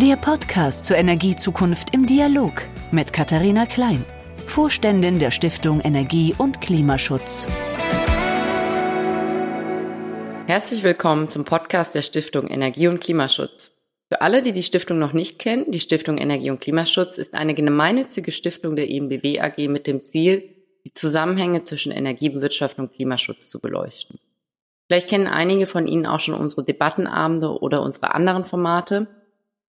Der Podcast zur Energiezukunft im Dialog mit Katharina Klein, Vorständin der Stiftung Energie und Klimaschutz. Herzlich willkommen zum Podcast der Stiftung Energie und Klimaschutz. Für alle, die die Stiftung noch nicht kennen, die Stiftung Energie und Klimaschutz ist eine gemeinnützige Stiftung der ENBW AG mit dem Ziel, die Zusammenhänge zwischen Energiewirtschaft und Klimaschutz zu beleuchten. Vielleicht kennen einige von Ihnen auch schon unsere Debattenabende oder unsere anderen Formate.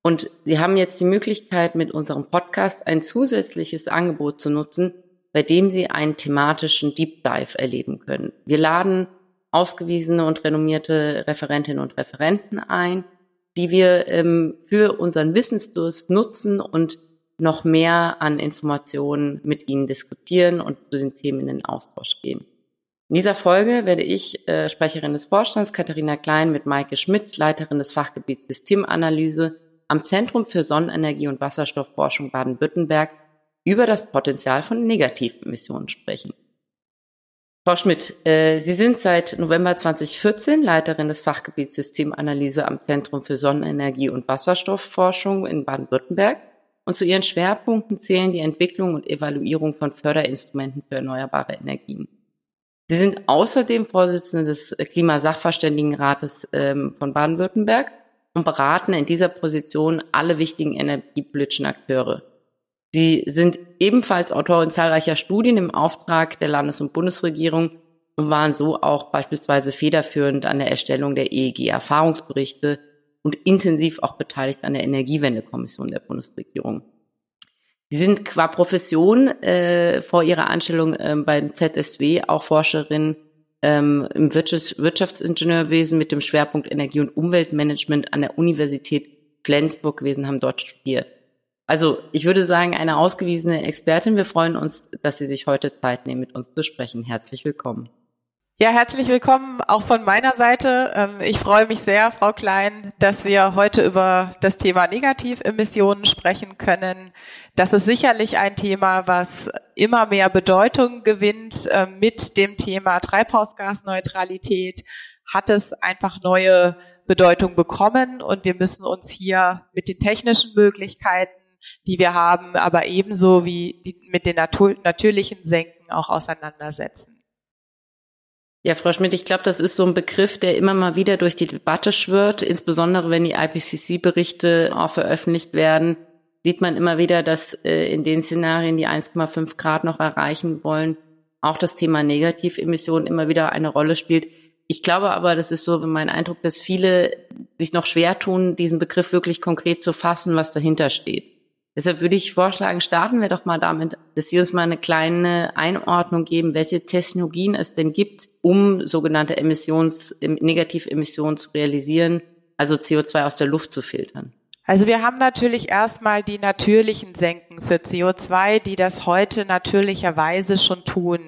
Und Sie haben jetzt die Möglichkeit, mit unserem Podcast ein zusätzliches Angebot zu nutzen, bei dem Sie einen thematischen Deep Dive erleben können. Wir laden ausgewiesene und renommierte Referentinnen und Referenten ein, die wir ähm, für unseren Wissensdurst nutzen und noch mehr an Informationen mit Ihnen diskutieren und zu den Themen in den Austausch gehen. In dieser Folge werde ich, äh, Sprecherin des Vorstands Katharina Klein, mit Maike Schmidt, Leiterin des Fachgebiets Systemanalyse am Zentrum für Sonnenenergie und Wasserstoffforschung Baden-Württemberg über das Potenzial von Negativemissionen sprechen. Frau Schmidt, äh, Sie sind seit November 2014 Leiterin des Fachgebiets Systemanalyse am Zentrum für Sonnenenergie und Wasserstoffforschung in Baden-Württemberg. Und zu Ihren Schwerpunkten zählen die Entwicklung und Evaluierung von Förderinstrumenten für erneuerbare Energien. Sie sind außerdem Vorsitzende des Klimasachverständigenrates ähm, von Baden-Württemberg und beraten in dieser Position alle wichtigen energiepolitischen Akteure. Sie sind ebenfalls Autorin zahlreicher Studien im Auftrag der Landes- und Bundesregierung und waren so auch beispielsweise federführend an der Erstellung der EEG-Erfahrungsberichte und intensiv auch beteiligt an der Energiewendekommission der Bundesregierung. Sie sind qua Profession äh, vor ihrer Anstellung äh, beim ZSW auch Forscherin ähm, im Wirtschafts Wirtschaftsingenieurwesen mit dem Schwerpunkt Energie- und Umweltmanagement an der Universität Flensburg gewesen, haben dort studiert. Also ich würde sagen, eine ausgewiesene Expertin. Wir freuen uns, dass Sie sich heute Zeit nehmen, mit uns zu sprechen. Herzlich willkommen. Ja, herzlich willkommen auch von meiner Seite. Ähm, ich freue mich sehr, Frau Klein, dass wir heute über das Thema Negativemissionen sprechen können. Das ist sicherlich ein Thema, was immer mehr Bedeutung gewinnt. Ähm, mit dem Thema Treibhausgasneutralität hat es einfach neue Bedeutung bekommen und wir müssen uns hier mit den technischen Möglichkeiten, die wir haben, aber ebenso wie mit den natürlichen Senken auch auseinandersetzen. Ja, Frau Schmidt, ich glaube, das ist so ein Begriff, der immer mal wieder durch die Debatte schwirrt, insbesondere wenn die IPCC-Berichte auch veröffentlicht werden, sieht man immer wieder, dass äh, in den Szenarien, die 1,5 Grad noch erreichen wollen, auch das Thema Negativemissionen immer wieder eine Rolle spielt. Ich glaube aber, das ist so mein Eindruck, dass viele sich noch schwer tun, diesen Begriff wirklich konkret zu fassen, was dahinter steht. Deshalb würde ich vorschlagen, starten wir doch mal damit, dass Sie uns mal eine kleine Einordnung geben, welche Technologien es denn gibt, um sogenannte Emissions, Negativemissionen zu realisieren, also CO2 aus der Luft zu filtern. Also wir haben natürlich erstmal die natürlichen Senken für CO2, die das heute natürlicherweise schon tun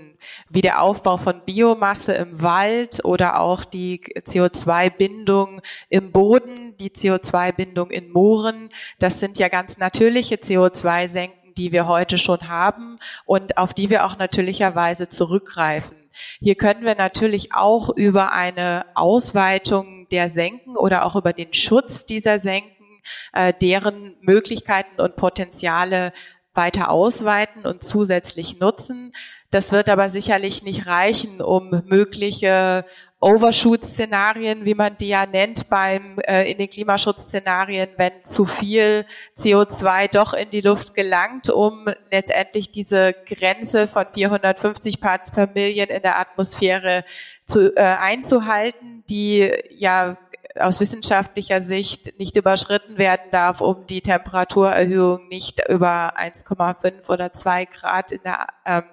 wie der Aufbau von Biomasse im Wald oder auch die CO2-Bindung im Boden, die CO2-Bindung in Mooren. Das sind ja ganz natürliche CO2-Senken, die wir heute schon haben und auf die wir auch natürlicherweise zurückgreifen. Hier können wir natürlich auch über eine Ausweitung der Senken oder auch über den Schutz dieser Senken, äh, deren Möglichkeiten und Potenziale weiter ausweiten und zusätzlich nutzen. Das wird aber sicherlich nicht reichen, um mögliche Overshoot-Szenarien, wie man die ja nennt beim äh, in den Klimaschutzszenarien, wenn zu viel CO2 doch in die Luft gelangt, um letztendlich diese Grenze von 450 Parts per Million in der Atmosphäre zu, äh, einzuhalten, die ja aus wissenschaftlicher Sicht nicht überschritten werden darf, um die Temperaturerhöhung nicht über 1,5 oder 2 Grad in der ähm,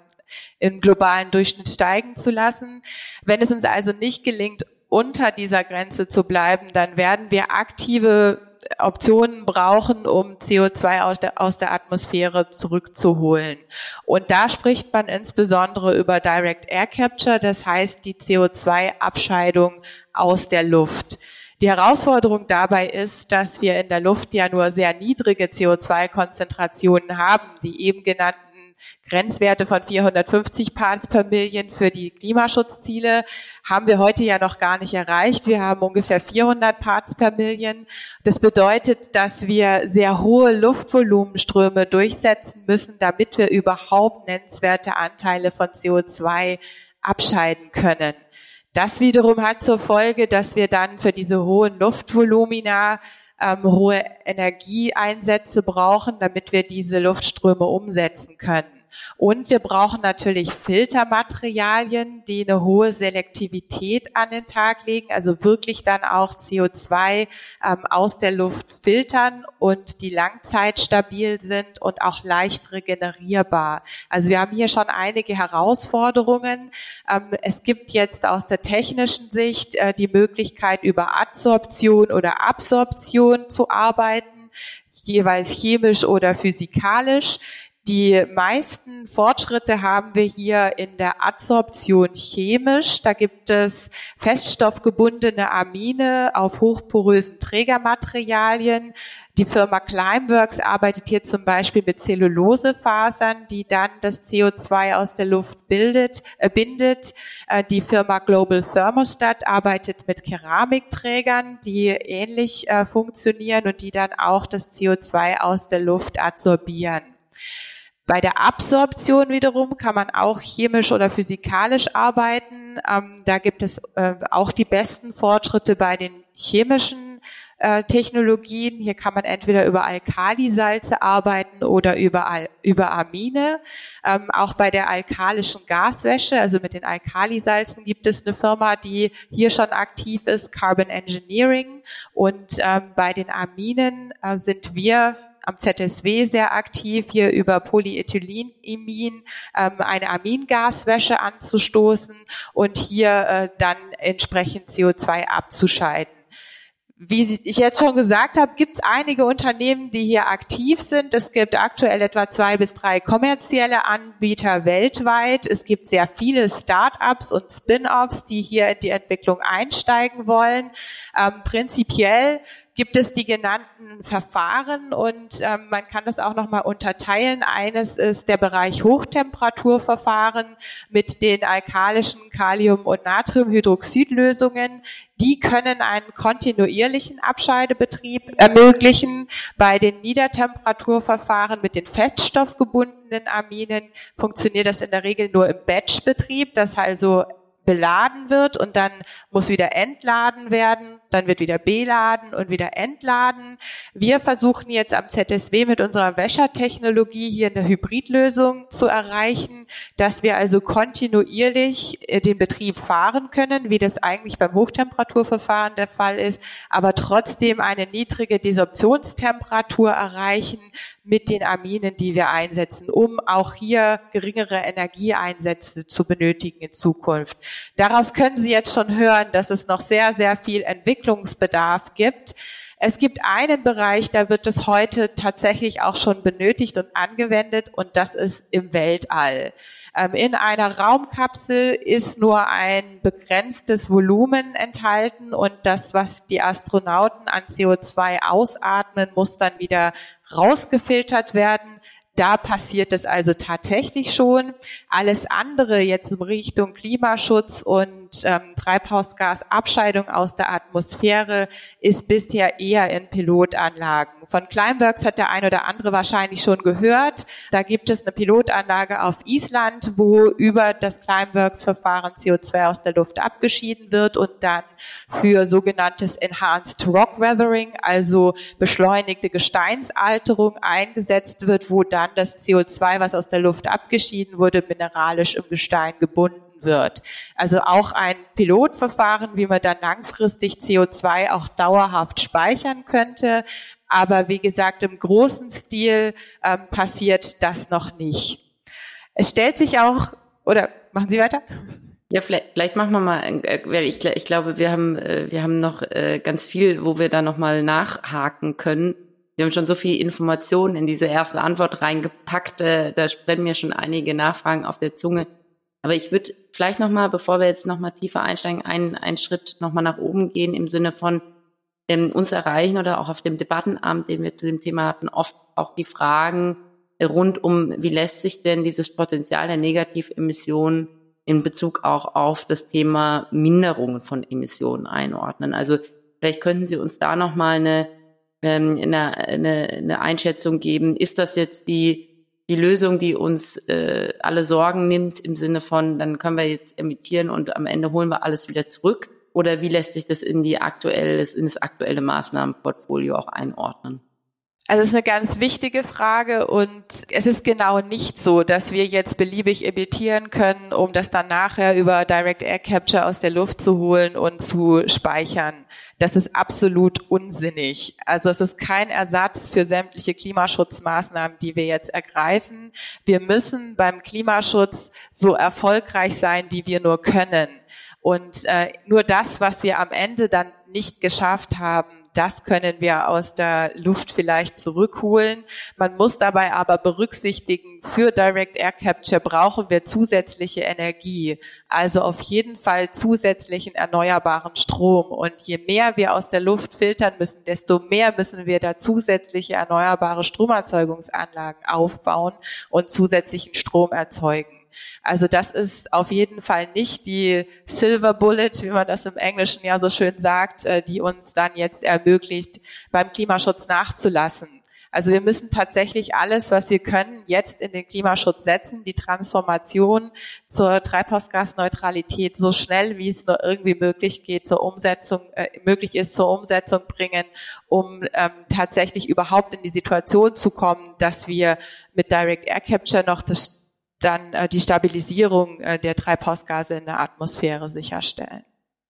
im globalen Durchschnitt steigen zu lassen. Wenn es uns also nicht gelingt, unter dieser Grenze zu bleiben, dann werden wir aktive Optionen brauchen, um CO2 aus der, aus der Atmosphäre zurückzuholen. Und da spricht man insbesondere über Direct Air Capture, das heißt die CO2-Abscheidung aus der Luft. Die Herausforderung dabei ist, dass wir in der Luft ja nur sehr niedrige CO2-Konzentrationen haben. Die eben genannten Grenzwerte von 450 Parts per Million für die Klimaschutzziele haben wir heute ja noch gar nicht erreicht. Wir haben ungefähr 400 Parts per Million. Das bedeutet, dass wir sehr hohe Luftvolumenströme durchsetzen müssen, damit wir überhaupt nennenswerte Anteile von CO2 abscheiden können. Das wiederum hat zur Folge, dass wir dann für diese hohen Luftvolumina ähm, hohe Energieeinsätze brauchen, damit wir diese Luftströme umsetzen können. Und wir brauchen natürlich Filtermaterialien, die eine hohe Selektivität an den Tag legen, also wirklich dann auch CO2 ähm, aus der Luft filtern und die langzeitstabil sind und auch leicht regenerierbar. Also wir haben hier schon einige Herausforderungen. Ähm, es gibt jetzt aus der technischen Sicht äh, die Möglichkeit, über Adsorption oder Absorption zu arbeiten jeweils chemisch oder physikalisch. Die meisten Fortschritte haben wir hier in der Adsorption chemisch. Da gibt es feststoffgebundene Amine auf hochporösen Trägermaterialien. Die Firma Climeworks arbeitet hier zum Beispiel mit Zellulosefasern, die dann das CO2 aus der Luft bildet, äh, bindet. Äh, die Firma Global Thermostat arbeitet mit Keramikträgern, die ähnlich äh, funktionieren und die dann auch das CO2 aus der Luft adsorbieren. Bei der Absorption wiederum kann man auch chemisch oder physikalisch arbeiten. Ähm, da gibt es äh, auch die besten Fortschritte bei den chemischen äh, Technologien. Hier kann man entweder über Alkalisalze arbeiten oder über, über Amine. Ähm, auch bei der alkalischen Gaswäsche, also mit den Alkalisalzen, gibt es eine Firma, die hier schon aktiv ist, Carbon Engineering. Und ähm, bei den Aminen äh, sind wir am ZSW sehr aktiv, hier über Polyethylenemin ähm, eine Amingaswäsche anzustoßen und hier äh, dann entsprechend CO2 abzuscheiden. Wie ich jetzt schon gesagt habe, gibt es einige Unternehmen, die hier aktiv sind. Es gibt aktuell etwa zwei bis drei kommerzielle Anbieter weltweit. Es gibt sehr viele Start-ups und Spin-offs, die hier in die Entwicklung einsteigen wollen. Ähm, prinzipiell gibt es die genannten Verfahren und ähm, man kann das auch nochmal unterteilen. Eines ist der Bereich Hochtemperaturverfahren mit den alkalischen Kalium- und Natriumhydroxidlösungen. Die können einen kontinuierlichen Abscheidebetrieb ermöglichen. Bei den Niedertemperaturverfahren mit den feststoffgebundenen Aminen funktioniert das in der Regel nur im Batchbetrieb, das also beladen wird und dann muss wieder entladen werden, dann wird wieder beladen und wieder entladen. Wir versuchen jetzt am ZSW mit unserer Wäschertechnologie hier eine Hybridlösung zu erreichen, dass wir also kontinuierlich äh, den Betrieb fahren können, wie das eigentlich beim Hochtemperaturverfahren der Fall ist, aber trotzdem eine niedrige Desorptionstemperatur erreichen mit den Aminen, die wir einsetzen, um auch hier geringere Energieeinsätze zu benötigen in Zukunft. Daraus können Sie jetzt schon hören, dass es noch sehr, sehr viel Entwicklungsbedarf gibt. Es gibt einen Bereich, da wird es heute tatsächlich auch schon benötigt und angewendet und das ist im Weltall. Ähm, in einer Raumkapsel ist nur ein begrenztes Volumen enthalten und das, was die Astronauten an CO2 ausatmen, muss dann wieder rausgefiltert werden. Da passiert es also tatsächlich schon. Alles andere jetzt in Richtung Klimaschutz und ähm, Treibhausgasabscheidung aus der Atmosphäre ist bisher eher in Pilotanlagen. Von Climeworks hat der ein oder andere wahrscheinlich schon gehört. Da gibt es eine Pilotanlage auf Island, wo über das Climeworks-Verfahren CO2 aus der Luft abgeschieden wird und dann für sogenanntes Enhanced Rock Weathering, also beschleunigte Gesteinsalterung eingesetzt wird, wo dann das CO2, was aus der Luft abgeschieden wurde, mineralisch im Gestein gebunden wird. Also auch ein Pilotverfahren, wie man dann langfristig CO2 auch dauerhaft speichern könnte. Aber wie gesagt, im großen Stil ähm, passiert das noch nicht. Es stellt sich auch, oder machen Sie weiter? Ja, vielleicht, vielleicht machen wir mal, äh, weil ich, ich glaube, wir haben, äh, wir haben noch äh, ganz viel, wo wir da nochmal nachhaken können. Wir haben schon so viel Informationen in diese erste Antwort reingepackt, da brennen mir schon einige Nachfragen auf der Zunge. Aber ich würde vielleicht nochmal, bevor wir jetzt nochmal tiefer einsteigen, einen, einen Schritt nochmal nach oben gehen im Sinne von ähm, uns erreichen oder auch auf dem Debattenabend, den wir zu dem Thema hatten, oft auch die Fragen, rund um, wie lässt sich denn dieses Potenzial der Negativemissionen in Bezug auch auf das Thema Minderungen von Emissionen einordnen. Also vielleicht könnten Sie uns da nochmal eine, ähm, eine, eine, eine Einschätzung geben. Ist das jetzt die, die Lösung, die uns äh, alle Sorgen nimmt im Sinne von, dann können wir jetzt emittieren und am Ende holen wir alles wieder zurück? Oder wie lässt sich das in die aktuelles, in das aktuelle Maßnahmenportfolio auch einordnen? Also es ist eine ganz wichtige Frage und es ist genau nicht so, dass wir jetzt beliebig emittieren können, um das dann nachher über Direct Air Capture aus der Luft zu holen und zu speichern. Das ist absolut unsinnig. Also es ist kein Ersatz für sämtliche Klimaschutzmaßnahmen, die wir jetzt ergreifen. Wir müssen beim Klimaschutz so erfolgreich sein, wie wir nur können. Und äh, nur das, was wir am Ende dann nicht geschafft haben, das können wir aus der Luft vielleicht zurückholen. Man muss dabei aber berücksichtigen, für Direct Air Capture brauchen wir zusätzliche Energie, also auf jeden Fall zusätzlichen erneuerbaren Strom. Und je mehr wir aus der Luft filtern müssen, desto mehr müssen wir da zusätzliche erneuerbare Stromerzeugungsanlagen aufbauen und zusätzlichen Strom erzeugen. Also das ist auf jeden Fall nicht die Silver Bullet, wie man das im Englischen ja so schön sagt, äh, die uns dann jetzt ermöglicht, beim Klimaschutz nachzulassen. Also wir müssen tatsächlich alles, was wir können, jetzt in den Klimaschutz setzen, die Transformation zur Treibhausgasneutralität so schnell, wie es nur irgendwie möglich geht, zur Umsetzung, äh, möglich ist, zur Umsetzung bringen, um ähm, tatsächlich überhaupt in die Situation zu kommen, dass wir mit Direct Air Capture noch das dann äh, die Stabilisierung äh, der Treibhausgase in der Atmosphäre sicherstellen.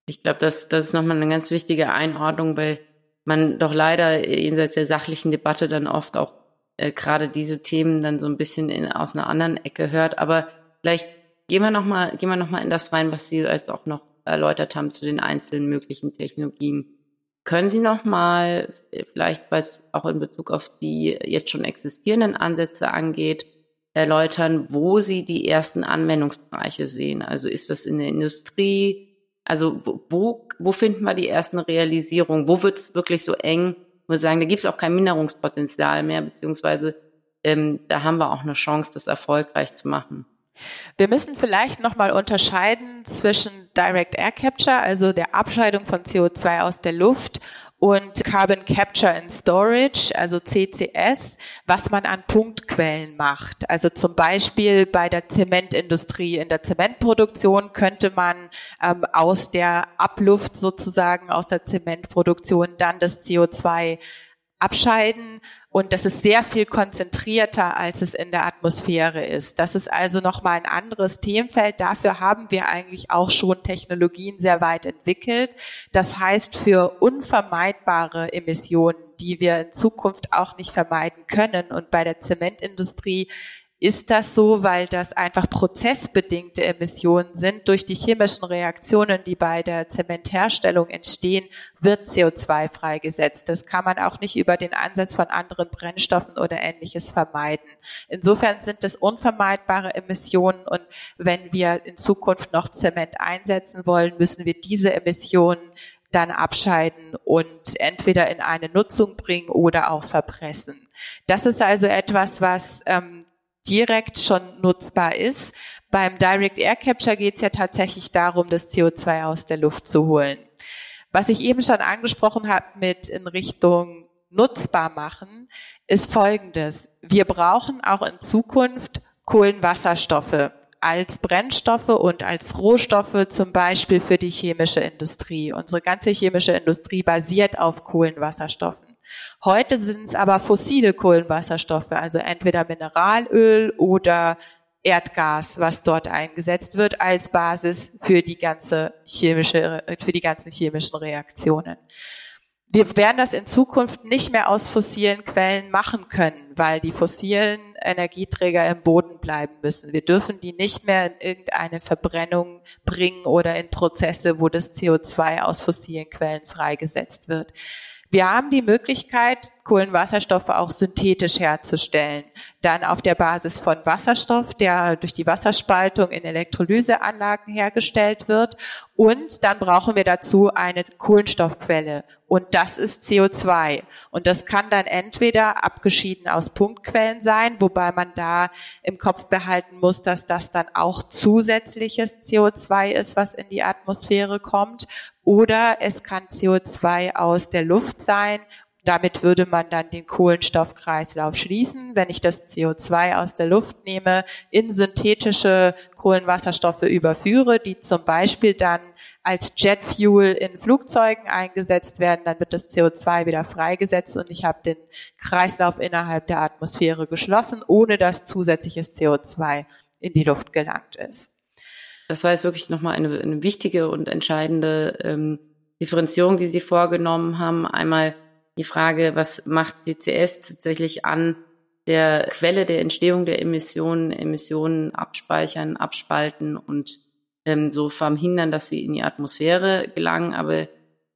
Ich glaube, das, das ist nochmal eine ganz wichtige Einordnung, weil man doch leider jenseits der sachlichen Debatte dann oft auch äh, gerade diese Themen dann so ein bisschen in, aus einer anderen Ecke hört. Aber vielleicht gehen wir nochmal, gehen wir noch mal in das rein, was Sie jetzt auch noch erläutert haben zu den einzelnen möglichen Technologien. Können Sie nochmal vielleicht, was auch in Bezug auf die jetzt schon existierenden Ansätze angeht, erläutern, wo Sie die ersten Anwendungsbereiche sehen. Also ist das in der Industrie? Also wo, wo finden wir die ersten Realisierungen? Wo wird es wirklich so eng? Ich muss sagen, da gibt es auch kein Minderungspotenzial mehr, beziehungsweise ähm, da haben wir auch eine Chance, das erfolgreich zu machen. Wir müssen vielleicht nochmal unterscheiden zwischen Direct Air Capture, also der Abscheidung von CO2 aus der Luft und Carbon Capture and Storage, also CCS, was man an Punktquellen macht. Also zum Beispiel bei der Zementindustrie. In der Zementproduktion könnte man ähm, aus der Abluft sozusagen, aus der Zementproduktion dann das CO2 abscheiden und das ist sehr viel konzentrierter, als es in der Atmosphäre ist. Das ist also nochmal ein anderes Themenfeld. Dafür haben wir eigentlich auch schon Technologien sehr weit entwickelt. Das heißt, für unvermeidbare Emissionen, die wir in Zukunft auch nicht vermeiden können und bei der Zementindustrie ist das so, weil das einfach prozessbedingte Emissionen sind. Durch die chemischen Reaktionen, die bei der Zementherstellung entstehen, wird CO2 freigesetzt. Das kann man auch nicht über den Ansatz von anderen Brennstoffen oder ähnliches vermeiden. Insofern sind es unvermeidbare Emissionen und wenn wir in Zukunft noch Zement einsetzen wollen, müssen wir diese Emissionen dann abscheiden und entweder in eine Nutzung bringen oder auch verpressen. Das ist also etwas, was ähm, direkt schon nutzbar ist. Beim Direct Air Capture geht es ja tatsächlich darum, das CO2 aus der Luft zu holen. Was ich eben schon angesprochen habe mit in Richtung nutzbar machen, ist Folgendes. Wir brauchen auch in Zukunft Kohlenwasserstoffe als Brennstoffe und als Rohstoffe, zum Beispiel für die chemische Industrie. Unsere ganze chemische Industrie basiert auf Kohlenwasserstoffen. Heute sind es aber fossile Kohlenwasserstoffe, also entweder Mineralöl oder Erdgas, was dort eingesetzt wird als Basis für die ganze chemische, für die ganzen chemischen Reaktionen. Wir werden das in Zukunft nicht mehr aus fossilen Quellen machen können, weil die fossilen Energieträger im Boden bleiben müssen. Wir dürfen die nicht mehr in irgendeine Verbrennung bringen oder in Prozesse, wo das CO2 aus fossilen Quellen freigesetzt wird. Wir haben die Möglichkeit, Kohlenwasserstoffe auch synthetisch herzustellen. Dann auf der Basis von Wasserstoff, der durch die Wasserspaltung in Elektrolyseanlagen hergestellt wird Und dann brauchen wir dazu eine Kohlenstoffquelle. Und das ist CO2. Und das kann dann entweder abgeschieden aus Punktquellen sein, wobei man da im Kopf behalten muss, dass das dann auch zusätzliches CO2 ist, was in die Atmosphäre kommt. Oder es kann CO2 aus der Luft sein damit würde man dann den Kohlenstoffkreislauf schließen. Wenn ich das CO2 aus der Luft nehme, in synthetische Kohlenwasserstoffe überführe, die zum Beispiel dann als Jetfuel in Flugzeugen eingesetzt werden, dann wird das CO2 wieder freigesetzt und ich habe den Kreislauf innerhalb der Atmosphäre geschlossen, ohne dass zusätzliches CO2 in die Luft gelangt ist. Das war jetzt wirklich nochmal eine, eine wichtige und entscheidende ähm, Differenzierung, die Sie vorgenommen haben. Einmal die Frage, was macht CCS tatsächlich an der Quelle der Entstehung der Emissionen, Emissionen abspeichern, abspalten und ähm, so verhindern, dass sie in die Atmosphäre gelangen. Aber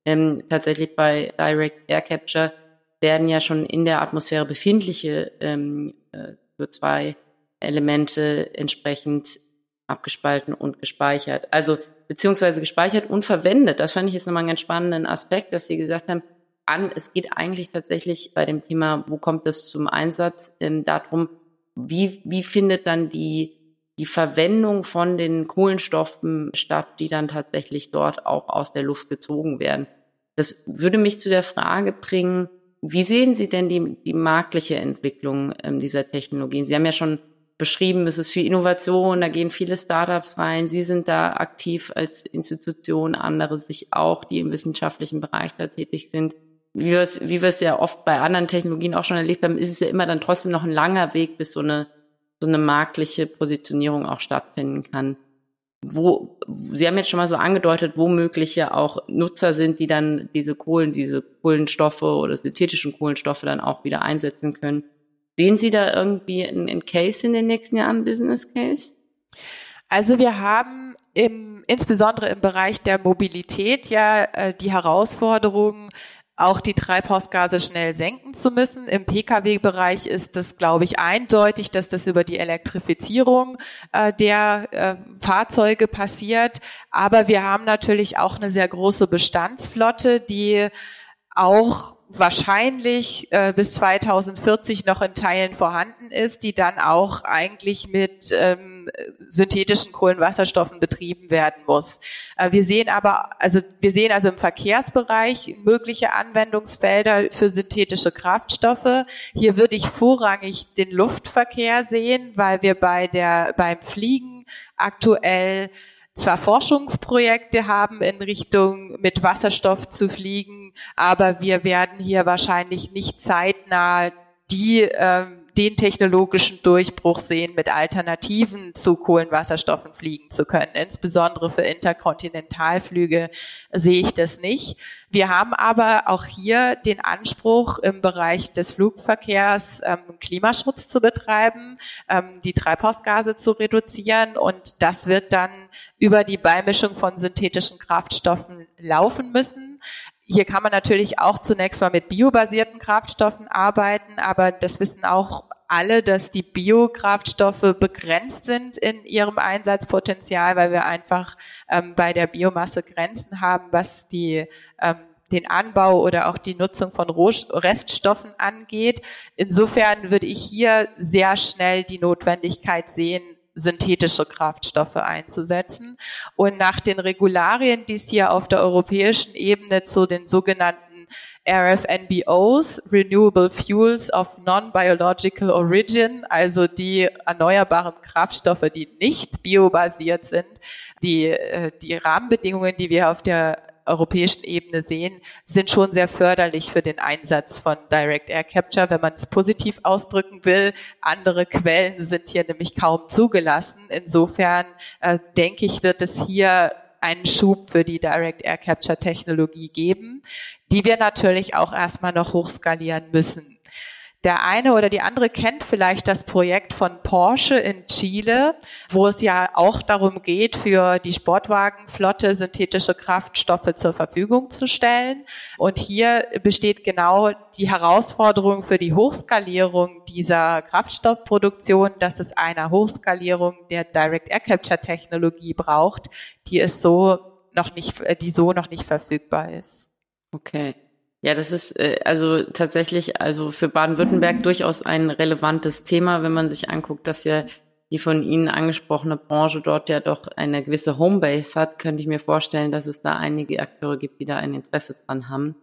ähm, tatsächlich bei Direct Air Capture werden ja schon in der Atmosphäre befindliche ähm, äh, CO2-Elemente entsprechend abgespalten und gespeichert. Also beziehungsweise gespeichert und verwendet. Das fand ich jetzt nochmal einen ganz spannenden Aspekt, dass Sie gesagt haben, an. Es geht eigentlich tatsächlich bei dem Thema, wo kommt es zum Einsatz, ähm, darum, wie, wie findet dann die, die Verwendung von den Kohlenstoffen statt, die dann tatsächlich dort auch aus der Luft gezogen werden. Das würde mich zu der Frage bringen, wie sehen Sie denn die, die marktliche Entwicklung ähm, dieser Technologien? Sie haben ja schon beschrieben, es ist viel Innovation, da gehen viele Startups rein. Sie sind da aktiv als Institution, andere sich auch, die im wissenschaftlichen Bereich da tätig sind wie wir es, wie wir es ja oft bei anderen Technologien auch schon erlebt haben, ist es ja immer dann trotzdem noch ein langer Weg, bis so eine, so eine marktliche Positionierung auch stattfinden kann. Wo, Sie haben jetzt schon mal so angedeutet, wo mögliche auch Nutzer sind, die dann diese Kohlen, diese Kohlenstoffe oder synthetischen Kohlenstoffe dann auch wieder einsetzen können. Sehen Sie da irgendwie einen Case in den nächsten Jahren, Business Case? Also wir haben im, insbesondere im Bereich der Mobilität ja äh, die Herausforderung, auch die Treibhausgase schnell senken zu müssen. Im Pkw-Bereich ist das, glaube ich, eindeutig, dass das über die Elektrifizierung äh, der äh, Fahrzeuge passiert. Aber wir haben natürlich auch eine sehr große Bestandsflotte, die auch wahrscheinlich äh, bis 2040 noch in Teilen vorhanden ist, die dann auch eigentlich mit ähm, synthetischen Kohlenwasserstoffen betrieben werden muss. Äh, wir sehen aber, also wir sehen also im Verkehrsbereich mögliche Anwendungsfelder für synthetische Kraftstoffe. Hier würde ich vorrangig den Luftverkehr sehen, weil wir bei der beim Fliegen aktuell zwar Forschungsprojekte haben in Richtung mit Wasserstoff zu fliegen, aber wir werden hier wahrscheinlich nicht zeitnah die ähm, den technologischen Durchbruch sehen, mit Alternativen zu Kohlenwasserstoffen fliegen zu können. Insbesondere für Interkontinentalflüge sehe ich das nicht. Wir haben aber auch hier den Anspruch, im Bereich des Flugverkehrs ähm, Klimaschutz zu betreiben, ähm, die Treibhausgase zu reduzieren und das wird dann über die Beimischung von synthetischen Kraftstoffen laufen müssen. Hier kann man natürlich auch zunächst mal mit biobasierten Kraftstoffen arbeiten, aber das wissen auch alle, dass die Biokraftstoffe begrenzt sind in ihrem Einsatzpotenzial, weil wir einfach ähm, bei der Biomasse Grenzen haben, was die ähm, den Anbau oder auch die Nutzung von Reststoffen angeht. Insofern würde ich hier sehr schnell die Notwendigkeit sehen, synthetische Kraftstoffe einzusetzen. Und nach den Regularien, die es hier auf der europäischen Ebene zu den sogenannten RFNBOs, Renewable Fuels of Non-Biological Origin, also die erneuerbaren Kraftstoffe, die nicht biobasiert sind, die, äh, die Rahmenbedingungen, die wir auf der europäischen Ebene sehen, sind schon sehr förderlich für den Einsatz von Direct Air Capture, wenn man es positiv ausdrücken will. Andere Quellen sind hier nämlich kaum zugelassen. Insofern äh, denke ich, wird es hier einen Schub für die Direct Air Capture Technologie geben, die wir natürlich auch erstmal noch hochskalieren müssen. Der eine oder die andere kennt vielleicht das Projekt von Porsche in Chile, wo es ja auch darum geht, für die Sportwagenflotte synthetische Kraftstoffe zur Verfügung zu stellen. Und hier besteht genau die Herausforderung für die Hochskalierung dieser Kraftstoffproduktion, dass es eine Hochskalierung der Direct Air Capture Technologie braucht, die es so noch nicht, die so noch nicht verfügbar ist. Okay. Ja, das ist äh, also tatsächlich also für Baden-Württemberg durchaus ein relevantes Thema, wenn man sich anguckt, dass ja die von Ihnen angesprochene Branche dort ja doch eine gewisse Homebase hat, könnte ich mir vorstellen, dass es da einige Akteure gibt, die da ein Interesse dran haben.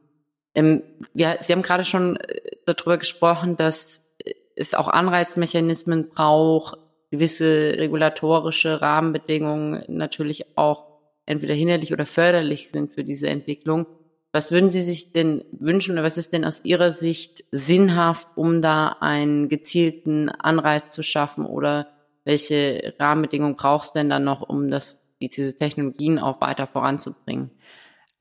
Ähm, wir, Sie haben gerade schon äh, darüber gesprochen, dass es auch Anreizmechanismen braucht, gewisse regulatorische Rahmenbedingungen natürlich auch entweder hinderlich oder förderlich sind für diese Entwicklung. Was würden Sie sich denn wünschen oder was ist denn aus Ihrer Sicht sinnhaft, um da einen gezielten Anreiz zu schaffen oder welche Rahmenbedingungen braucht es denn dann noch, um das, diese Technologien auch weiter voranzubringen?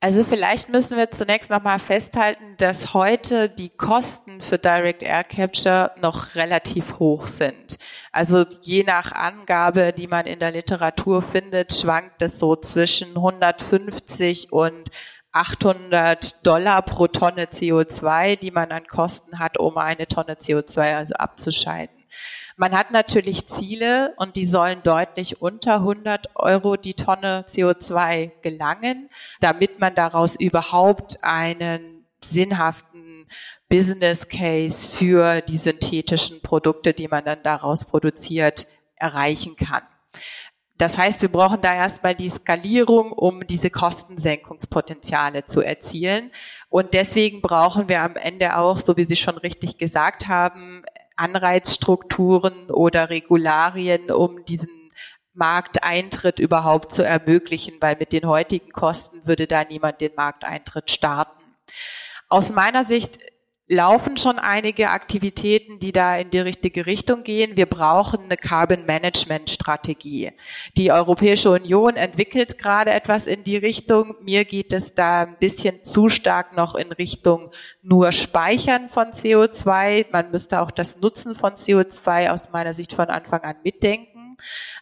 Also vielleicht müssen wir zunächst nochmal festhalten, dass heute die Kosten für Direct Air Capture noch relativ hoch sind. Also je nach Angabe, die man in der Literatur findet, schwankt es so zwischen 150 und 800 Dollar pro Tonne CO2, die man an Kosten hat, um eine Tonne CO2 also abzuscheiden. Man hat natürlich Ziele und die sollen deutlich unter 100 Euro die Tonne CO2 gelangen, damit man daraus überhaupt einen sinnhaften Business Case für die synthetischen Produkte, die man dann daraus produziert, erreichen kann. Das heißt, wir brauchen da erstmal die Skalierung, um diese Kostensenkungspotenziale zu erzielen. Und deswegen brauchen wir am Ende auch, so wie Sie schon richtig gesagt haben, Anreizstrukturen oder Regularien, um diesen Markteintritt überhaupt zu ermöglichen, weil mit den heutigen Kosten würde da niemand den Markteintritt starten. Aus meiner Sicht laufen schon einige Aktivitäten, die da in die richtige Richtung gehen. Wir brauchen eine Carbon Management Strategie. Die Europäische Union entwickelt gerade etwas in die Richtung. Mir geht es da ein bisschen zu stark noch in Richtung nur Speichern von CO2. Man müsste auch das Nutzen von CO2 aus meiner Sicht von Anfang an mitdenken.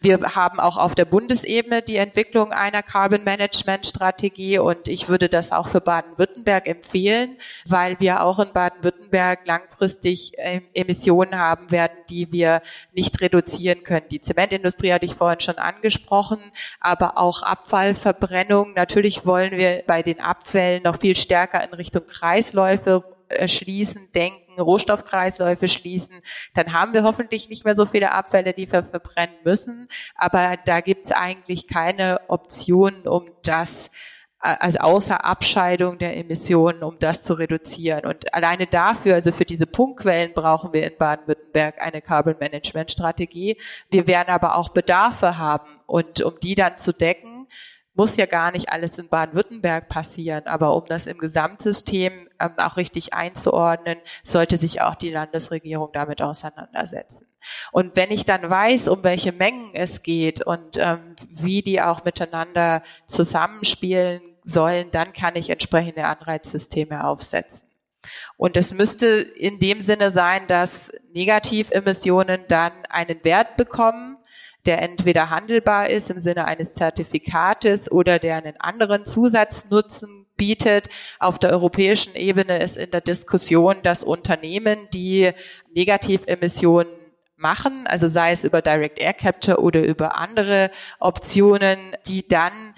Wir haben auch auf der Bundesebene die Entwicklung einer Carbon Management Strategie und ich würde das auch für Baden-Württemberg empfehlen, weil wir auch in Baden-Württemberg langfristig ähm, Emissionen haben werden, die wir nicht reduzieren können. Die Zementindustrie hatte ich vorhin schon angesprochen, aber auch Abfallverbrennung. Natürlich wollen wir bei den Abfällen noch viel stärker in Richtung Kreisläufe schließen, denken Rohstoffkreisläufe schließen, dann haben wir hoffentlich nicht mehr so viele Abfälle, die wir verbrennen müssen. Aber da gibt es eigentlich keine Option, um das äh, also außer Abscheidung der Emissionen, um das zu reduzieren. Und alleine dafür, also für diese Punktquellen, brauchen wir in Baden-Württemberg eine Carbon Management Strategie. Wir werden aber auch Bedarfe haben. Und um die dann zu decken, muss ja gar nicht alles in Baden-Württemberg passieren, aber um das im Gesamtsystem ähm, auch richtig einzuordnen, sollte sich auch die Landesregierung damit auseinandersetzen. Und wenn ich dann weiß, um welche Mengen es geht und ähm, wie die auch miteinander zusammenspielen sollen, dann kann ich entsprechende Anreizsysteme aufsetzen. Und es müsste in dem Sinne sein, dass Negativemissionen dann einen Wert bekommen, der entweder handelbar ist im Sinne eines Zertifikates oder der einen anderen Zusatznutzen bietet. Auf der europäischen Ebene ist in der Diskussion, dass Unternehmen, die Negativemissionen machen, also sei es über Direct Air Capture oder über andere Optionen, die dann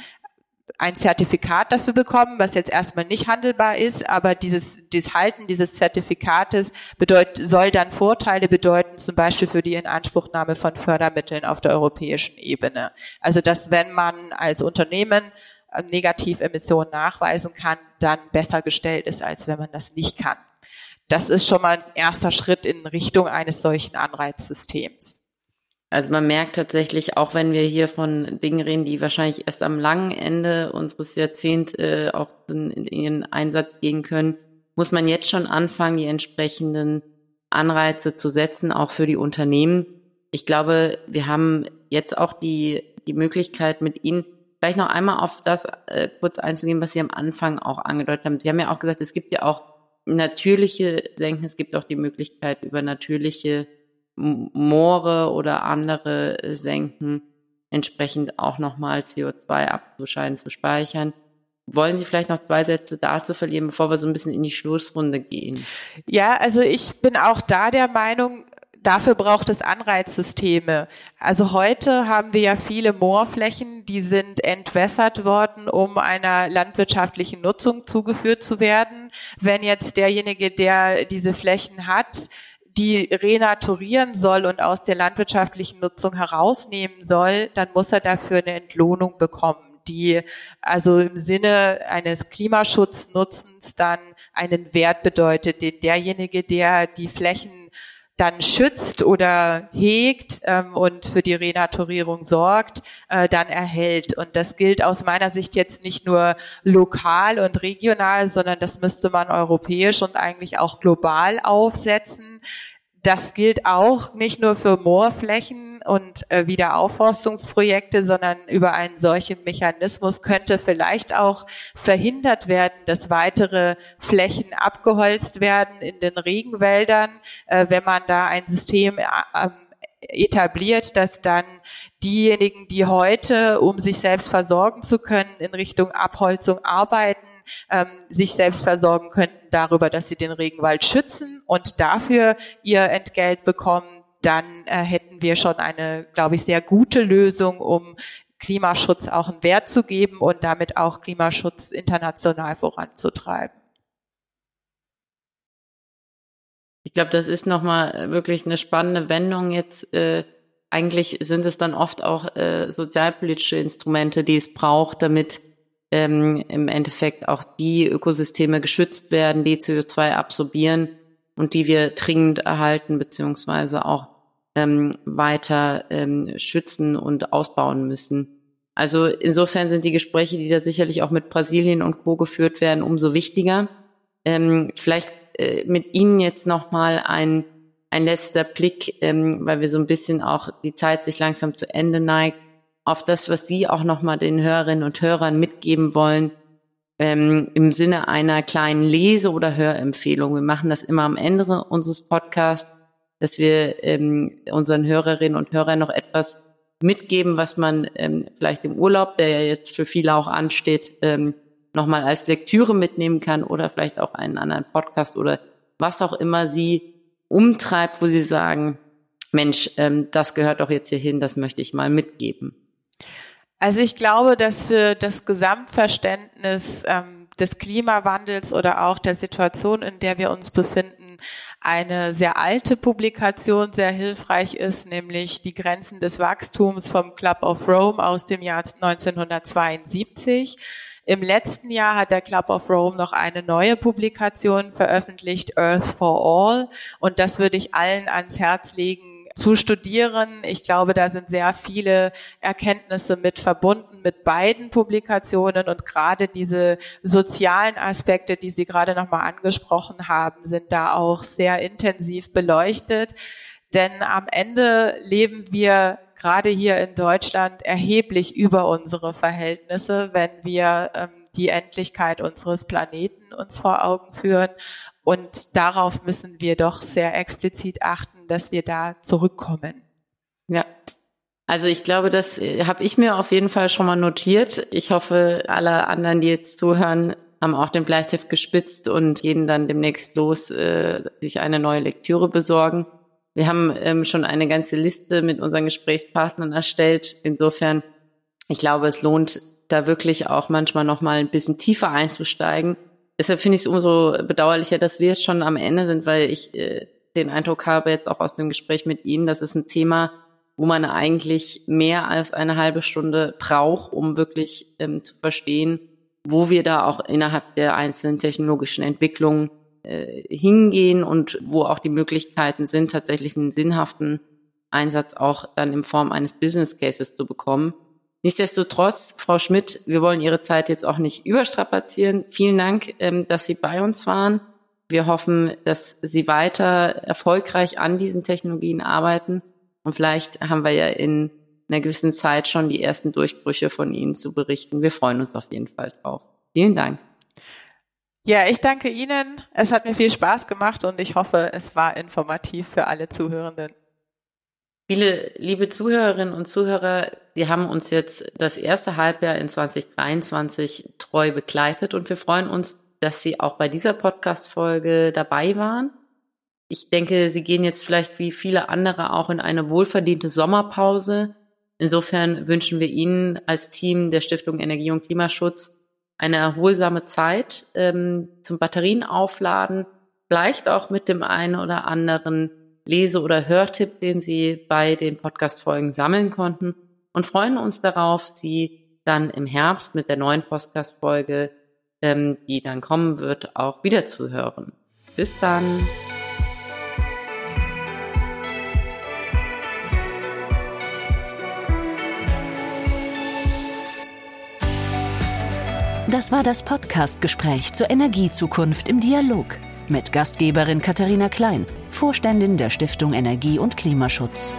ein Zertifikat dafür bekommen, was jetzt erstmal nicht handelbar ist, aber dieses, dieses Halten dieses Zertifikates bedeutet, soll dann Vorteile bedeuten, zum Beispiel für die Inanspruchnahme von Fördermitteln auf der europäischen Ebene. Also dass wenn man als Unternehmen äh, Negativemissionen nachweisen kann, dann besser gestellt ist, als wenn man das nicht kann. Das ist schon mal ein erster Schritt in Richtung eines solchen Anreizsystems. Also man merkt tatsächlich, auch wenn wir hier von Dingen reden, die wahrscheinlich erst am langen Ende unseres Jahrzehnts äh, auch in, in ihren Einsatz gehen können, muss man jetzt schon anfangen, die entsprechenden Anreize zu setzen, auch für die Unternehmen. Ich glaube, wir haben jetzt auch die, die Möglichkeit mit Ihnen vielleicht noch einmal auf das äh, kurz einzugehen, was Sie am Anfang auch angedeutet haben. Sie haben ja auch gesagt, es gibt ja auch natürliche Senken, es gibt auch die Möglichkeit über natürliche Moore oder andere Senken entsprechend auch nochmal CO2 abzuscheiden, zu speichern. Wollen Sie vielleicht noch zwei Sätze dazu verlieren, bevor wir so ein bisschen in die Schlussrunde gehen? Ja, also ich bin auch da der Meinung, Dafür braucht es Anreizsysteme. Also heute haben wir ja viele Moorflächen, die sind entwässert worden, um einer landwirtschaftlichen Nutzung zugeführt zu werden. Wenn jetzt derjenige, der diese Flächen hat, die renaturieren soll und aus der landwirtschaftlichen Nutzung herausnehmen soll, dann muss er dafür eine Entlohnung bekommen die also im Sinne eines Klimaschutznutzens dann einen Wert bedeutet, den derjenige, der die Flächen dann schützt oder hegt ähm, und für die Renaturierung sorgt, äh, dann erhält. Und das gilt aus meiner Sicht jetzt nicht nur lokal und regional, sondern das müsste man europäisch und eigentlich auch global aufsetzen. Das gilt auch nicht nur für Moorflächen und äh, Wiederaufforstungsprojekte, sondern über einen solchen Mechanismus könnte vielleicht auch verhindert werden, dass weitere Flächen abgeholzt werden in den Regenwäldern, äh, wenn man da ein System äh, ähm, etabliert, dass dann diejenigen, die heute, um sich selbst versorgen zu können, in Richtung Abholzung arbeiten, ähm, sich selbst versorgen könnten darüber, dass sie den Regenwald schützen und dafür ihr Entgelt bekommen, dann äh, hätten wir schon eine, glaube ich, sehr gute Lösung, um Klimaschutz auch einen Wert zu geben und damit auch Klimaschutz international voranzutreiben. Ich glaube, das ist nochmal wirklich eine spannende Wendung jetzt. Äh, eigentlich sind es dann oft auch äh, sozialpolitische Instrumente, die es braucht, damit ähm, im Endeffekt auch die Ökosysteme geschützt werden, die CO2 absorbieren und die wir dringend erhalten beziehungsweise auch ähm, weiter ähm, schützen und ausbauen müssen. Also insofern sind die Gespräche, die da sicherlich auch mit Brasilien und Co. geführt werden, umso wichtiger. Ähm, vielleicht äh, mit Ihnen jetzt nochmal ein, ein letzter Blick, ähm, weil wir so ein bisschen auch die Zeit sich langsam zu Ende neigt auf das, was Sie auch nochmal den Hörerinnen und Hörern mitgeben wollen, ähm, im Sinne einer kleinen Lese- oder Hörempfehlung. Wir machen das immer am Ende unseres Podcasts, dass wir ähm, unseren Hörerinnen und Hörern noch etwas mitgeben, was man ähm, vielleicht im Urlaub, der ja jetzt für viele auch ansteht, ähm, nochmal als Lektüre mitnehmen kann oder vielleicht auch einen anderen Podcast oder was auch immer Sie umtreibt, wo Sie sagen, Mensch, ähm, das gehört doch jetzt hier hin, das möchte ich mal mitgeben. Also ich glaube, dass für das Gesamtverständnis ähm, des Klimawandels oder auch der Situation, in der wir uns befinden, eine sehr alte Publikation sehr hilfreich ist, nämlich die Grenzen des Wachstums vom Club of Rome aus dem Jahr 1972. Im letzten Jahr hat der Club of Rome noch eine neue Publikation veröffentlicht, Earth for All. Und das würde ich allen ans Herz legen, zu studieren. Ich glaube, da sind sehr viele Erkenntnisse mit verbunden mit beiden Publikationen und gerade diese sozialen Aspekte, die Sie gerade nochmal angesprochen haben, sind da auch sehr intensiv beleuchtet. Denn am Ende leben wir gerade hier in Deutschland erheblich über unsere Verhältnisse, wenn wir ähm, die Endlichkeit unseres Planeten uns vor Augen führen. Und darauf müssen wir doch sehr explizit achten, dass wir da zurückkommen. Ja. Also ich glaube, das äh, habe ich mir auf jeden Fall schon mal notiert. Ich hoffe, alle anderen, die jetzt zuhören, haben auch den Bleistift gespitzt und gehen dann demnächst los, äh, sich eine neue Lektüre besorgen. Wir haben ähm, schon eine ganze Liste mit unseren Gesprächspartnern erstellt. Insofern, ich glaube, es lohnt da wirklich auch manchmal noch mal ein bisschen tiefer einzusteigen. Deshalb finde ich es umso bedauerlicher, dass wir jetzt schon am Ende sind, weil ich äh, den Eindruck habe, jetzt auch aus dem Gespräch mit Ihnen, das ist ein Thema, wo man eigentlich mehr als eine halbe Stunde braucht, um wirklich ähm, zu verstehen, wo wir da auch innerhalb der einzelnen technologischen Entwicklungen äh, hingehen und wo auch die Möglichkeiten sind, tatsächlich einen sinnhaften Einsatz auch dann in Form eines Business Cases zu bekommen. Nichtsdestotrotz, Frau Schmidt, wir wollen Ihre Zeit jetzt auch nicht überstrapazieren. Vielen Dank, ähm, dass Sie bei uns waren. Wir hoffen, dass Sie weiter erfolgreich an diesen Technologien arbeiten. Und vielleicht haben wir ja in einer gewissen Zeit schon die ersten Durchbrüche von Ihnen zu berichten. Wir freuen uns auf jeden Fall drauf. Vielen Dank. Ja, ich danke Ihnen. Es hat mir viel Spaß gemacht und ich hoffe, es war informativ für alle Zuhörenden. Viele liebe Zuhörerinnen und Zuhörer, Sie haben uns jetzt das erste Halbjahr in 2023 treu begleitet und wir freuen uns dass Sie auch bei dieser Podcast-Folge dabei waren. Ich denke, Sie gehen jetzt vielleicht wie viele andere auch in eine wohlverdiente Sommerpause. Insofern wünschen wir Ihnen als Team der Stiftung Energie und Klimaschutz eine erholsame Zeit ähm, zum Batterien aufladen, vielleicht auch mit dem einen oder anderen Lese- oder Hörtipp, den Sie bei den Podcast-Folgen sammeln konnten und freuen uns darauf, Sie dann im Herbst mit der neuen Podcast-Folge, ähm, die dann kommen wird, auch wieder zu hören. Bis dann! Das war das Podcast-Gespräch zur Energiezukunft im Dialog mit Gastgeberin Katharina Klein, Vorständin der Stiftung Energie und Klimaschutz.